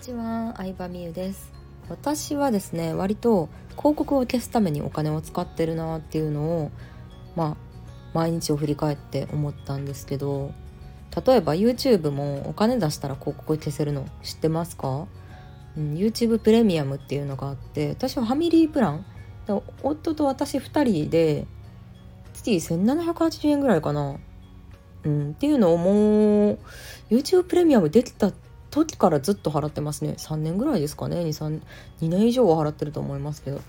にちは、相葉美優です。私はですね割と広告を消すためにお金を使ってるなっていうのをまあ毎日を振り返って思ったんですけど例えば YouTube もお金出したら広告消せるの知ってますか、うん、YouTube プレミアムっていうのがあって私はファミリープラン夫と私2人で月1780円ぐらいかな、うん、っていうのをもう YouTube プレミアムできた時からずっと払ってますね。3年ぐらいですかね。2, 2年以上は払ってると思いますけど。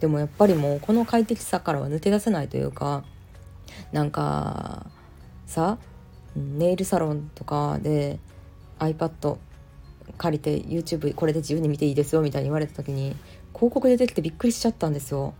でもやっぱりもうこの快適さからは抜け出せないというかなんかさネイルサロンとかで iPad 借りて YouTube これで自由に見ていいですよみたいに言われた時に広告出てきてびっくりしちゃったんですよ。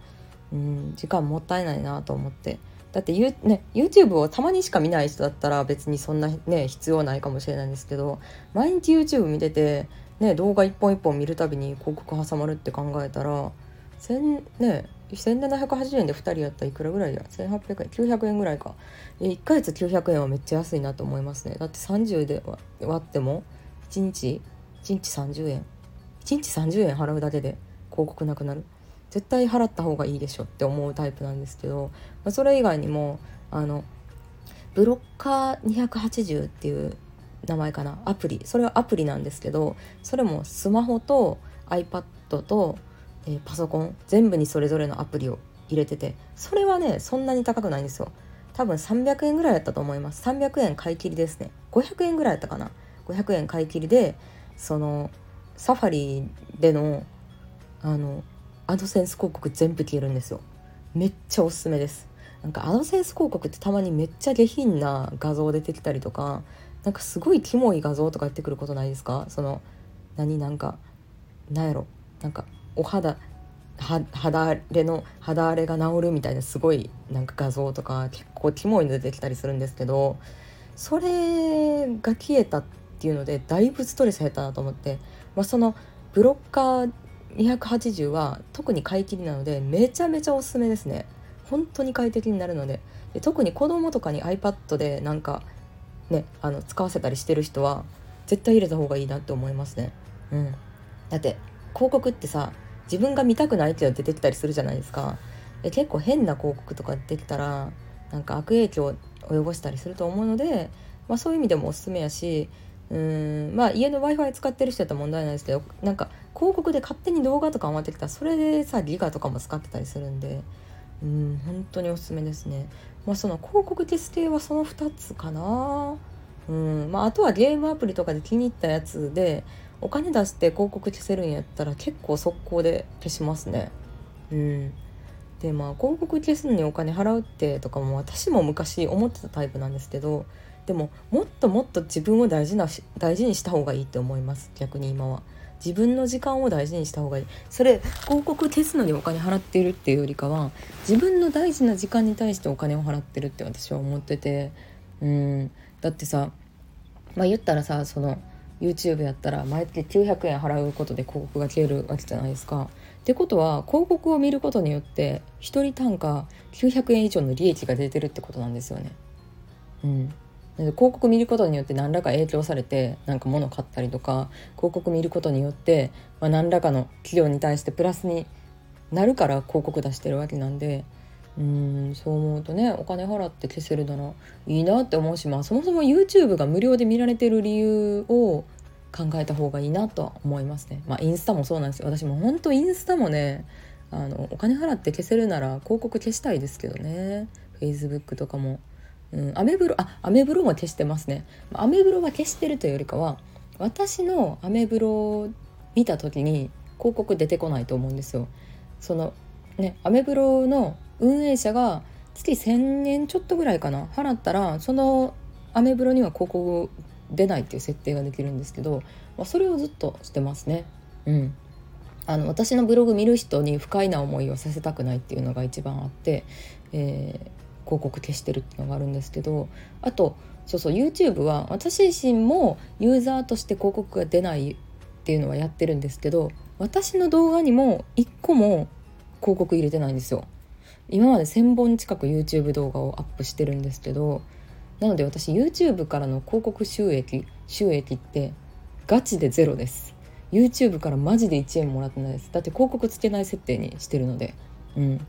うん、時間もったいないなと思って。だって、U ね、YouTube をたまにしか見ない人だったら別にそんなね必要ないかもしれないんですけど毎日 YouTube 見てて、ね、動画一本一本見るたびに広告挟まるって考えたら1ね1780円で2人やったらいくらぐらいや1800円900円ぐらいか。1ヶ月900円はめっちゃ安いなと思いますね。だって30で割っても1日1日30円。1日30円払うだけで広告なくなる。絶対払った方がいいでしょって思うタイプなんですけど、まあ、それ以外にもあのブロッカー280っていう名前かなアプリそれはアプリなんですけどそれもスマホと iPad と、えー、パソコン全部にそれぞれのアプリを入れててそれはねそんなに高くないんですよ。多分300円ぐらいやったと思います。300円買い切りですね。500円ぐらいやったかな。500円買い切りでそのサファリでのあのアドセンス広告全部消えるんですよ。めっちゃおすすめです。なんかアドセンス広告ってたまにめっちゃ下品な画像出てきたりとかなんかすごいキモい画像とかやってくることないですか？その何なんかなんやろ？なんかお肌肌荒れの肌荒れが治るみたいなすごいなんか画像とか結構キモいの出てきたりするんですけどそれが消えたっていうのでだいぶストレス減ったなと思って、まあ、そのブロッカー280は特に買い切りなのでめちゃめちゃおすすめですね。本当に快適になるので。で特に子供とかに iPad でなんかねあの使わせたりしてる人は絶対入れた方がいいなって思いますね。うん。だって広告ってさ自分が見たくないっていうの出てきたりするじゃないですか。で結構変な広告とか出てきたらなんか悪影響を及ぼしたりすると思うので、まあ、そういう意味でもおすすめやしうん。まあ家の w i f i 使ってる人やったら問題ないですけどなんか広告で勝手に動画とか回ってきたらそれでさギガとかも使ってたりするんで。うん本当におすすめですね。まあその広告テス系はその2つかな。うん。まああとはゲームアプリとかで気に入ったやつでお金出して広告消せるんやったら結構速攻で消しますね。うん。でまあ広告消すのにお金払うってとかも私も昔思ってたタイプなんですけどでももっともっと自分を大事な大事にした方がいいって思います。逆に今は。自分の時間を大事にした方がいい。それ広告消すのにお金払っているっていうよりかは自分の大事な時間に対してお金を払ってるって私は思ってて。うん。だってさまあ言ったらさその YouTube やったら毎月900円払うことで広告が消えるわけじゃないですか。ってことは広告を見ることによって1人単価900円以上の利益が出てるってことなんですよね。うん、広告見ることによって何らか影響されてなんか物買ったりとか広告見ることによって、まあ、何らかの企業に対してプラスになるから広告出してるわけなんでうんそう思うとねお金払って消せるならいいなって思うしまあそもそも YouTube が無料で見られてる理由を考えた方がいいなとは思いますね。まあインスタもそうなんですよ私も本当インスタもねあのお金払って消せるなら広告消したいですけどね Facebook とかも。うん、アメブロあアメブロも消してますね。アメブロは消してるというよりかは私のアメブロを見た時に広告出てこないと思うんですよ。そのねアメブロの運営者が月1,000円ちょっとぐらいかな払ったらそのアメブロには広告出ないっていう設定ができるんですけど、まあ、それをずっとしてますね。うん。あの私のブログ見る人に不快な思いをさせたくないっていうのが一番あって、えー、広告消してるっていうのがあるんですけどあとそうそう YouTube は私自身もユーザーとして広告が出ないっていうのはやってるんですけど私の動画にも1個も広告入れてないんですよ。今まで1,000本近く YouTube 動画をアップしてるんですけどなので私 YouTube からの広告収益収益ってガチでゼロです。YouTube からマジで1円もらってないです。だって広告つけない設定にしてるので。うん。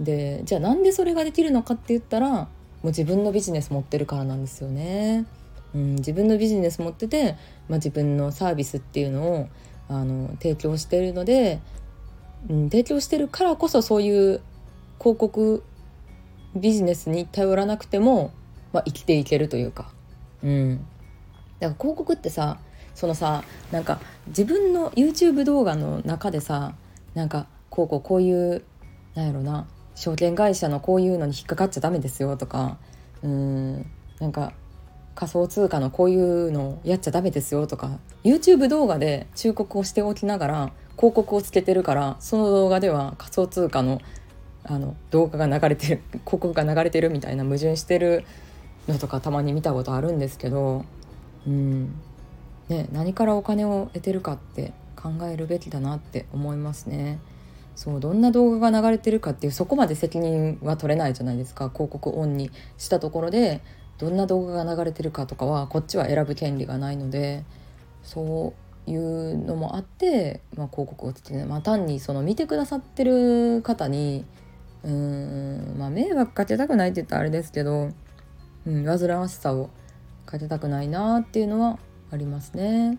でじゃあなんでそれができるのかって言ったらもう自分のビジネス持ってるからなんですよね。うん、自分のビジネス持ってて、まあ、自分のサービスっていうのをあの提供してるので、うん、提供してるからこそそういう広告ビジネスに頼らなくても、まあ、生きていけるというか、うん、だから広告ってさそのさなんか自分の YouTube 動画の中でさなんかこうこうこういうなんやろな証券会社のこういうのに引っかかっちゃダメですよとかうんなんか仮想通貨のこういうのをやっちゃダメですよとか YouTube 動画で忠告をしておきながら広告をつけてるからその動画では仮想通貨のあの動画が流れてる 広告が流れてるみたいな矛盾してるのとかたまに見たことあるんですけどうんね、何からお金を得てるかって考えるべきだなって思いますね。そうどんな動画が流れてるかっていうそこまで責任は取れないじゃないですか広告オンにしたところでどんな動画が流れてるかとかはこっちは選ぶ権利がないのでそういうのもあって、まあ、広告をつけて、まあ、単にその見てくださってる方にうーん、まあ、迷惑かけたくないって言ったらあれですけど、うん、煩わしさをかけたくないなっていうのはありますね。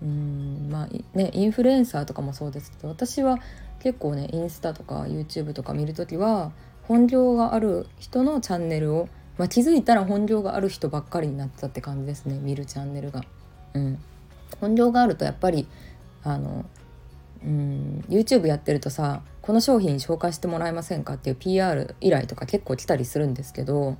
うんまあねインフルエンサーとかもそうですけど私は結構ねインスタとか YouTube とか見る時は本業がある人のチャンネルを、まあ、気づいたら本業がある人ばっかりになったって感じですね見るチャンネルが。うん、本業があるとやっぱりあのうん YouTube やってるとさこの商品紹介してもらえませんかっていう PR 依頼とか結構来たりするんですけど、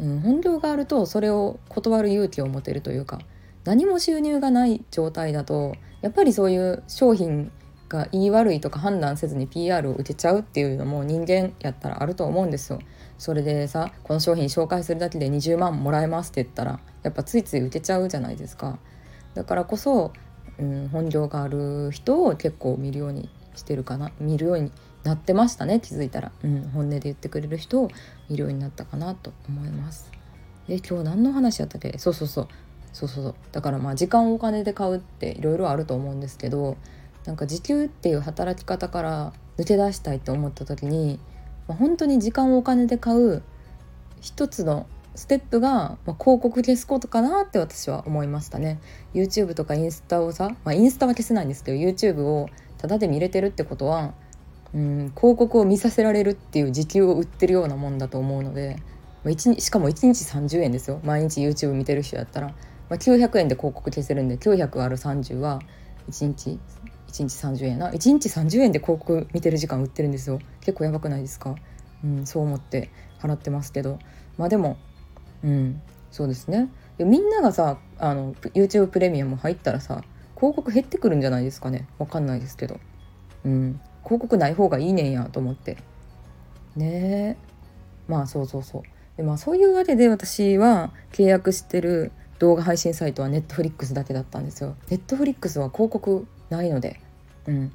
うん、本業があるとそれを断る勇気を持てるというか何も収入がない状態だとやっぱりそういう商品が言い悪いとか判断せずに PR を受けちゃうっていうのも人間やったらあると思うんですよ。それでさこの商品紹介するだけで20万もらえますって言ったらやっぱついつい受けちゃうじゃないですか。だからこそ、うん、本業がある人を結構見るようにしてるかな見るようになってましたね気づいたら、うん、本音で言ってくれる人を見るようになったかなと思います。え今日何の話やったっけ？そうそうそうそうそうそうだからまあ時間をお金で買うっていろいろあると思うんですけどなんか時給っていう働き方から抜け出したいと思った時に、まあ、本当に時間をお金で買う一つのステップが、まあ、広告消すことかなって私は思いましたね。YouTube とかインスタをさ、まあ、インスタは消せないんですけど YouTube をタダで見れてるってことはうん広告を見させられるっていう時給を売ってるようなもんだと思うので、まあ、しかも1日30円ですよ。毎日 YouTube 見てる人やったら、まあ、900円で広告消せるんで900ある30は1日1日30円な？1日30円で広告見てる時間売ってるんですよ。結構やばくないですか？うんそう思って払ってますけど。まあでもうんそうですね。でみんながさあの YouTube プレミアム入ったらさ広告減ってくるんじゃないですかね？わかんないですけど。うん広告ない方がいいねんやと思って。ね。えまあそうそうそう。でまあそういうわけで私は契約してる動画配信サイトは Netflix だけだったんですよ。Netflix は広告ないので。うん。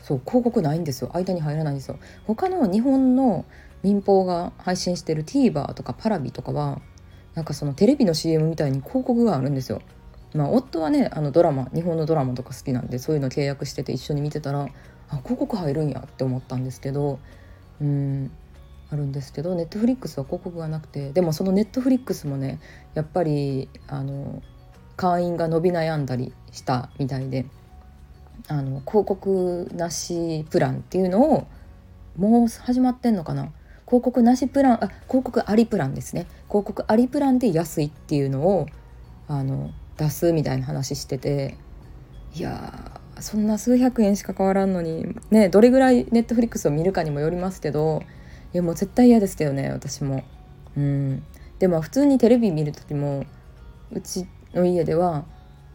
そう広告ないんですよ。間に入らないんですよ。他の日本の民放が配信してる TVer とかパラビとかはなんかそのテレビの CM みたいに広告があるんですよ。まあ夫はねあのドラマ日本のドラマとか好きなんでそういうの契約してて一緒に見てたらあ広告入るんやって思ったんですけどうんあるんですけどネットフリックスは広告がなくてでもそのネットフリックスもねやっぱりあの会員が伸び悩んだりしたみたいであの広告なしプランっていうのをもう始まってんのかな？広告なしプランあ広告ありプランですね。広告ありプランで安いっていうのをあの出すみたいな話してていやそんな数百円しか変わらんのにねどれぐらいネットフリックスを見るかにもよりますけどいやもう絶対嫌ですけどね私も。うん。でも普通にテレビ見る時もうちの家では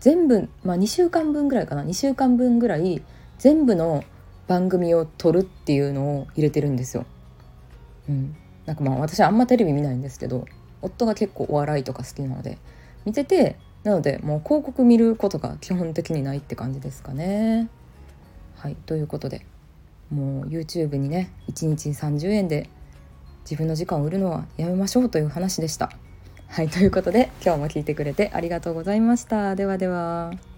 全部、まあ、2週間分ぐらいかな2週間分ぐらい全部の番組を撮るっていうのを入れてるんですよ。うん、なんかまあ私あんまテレビ見ないんですけど夫が結構お笑いとか好きなので見ててなのでもう広告見ることが基本的にないって感じですかね。はいということでもう YouTube にね1日30円で自分の時間を売るのはやめましょうという話でした。はいということで今日も聞いてくれてありがとうございました。ではでは。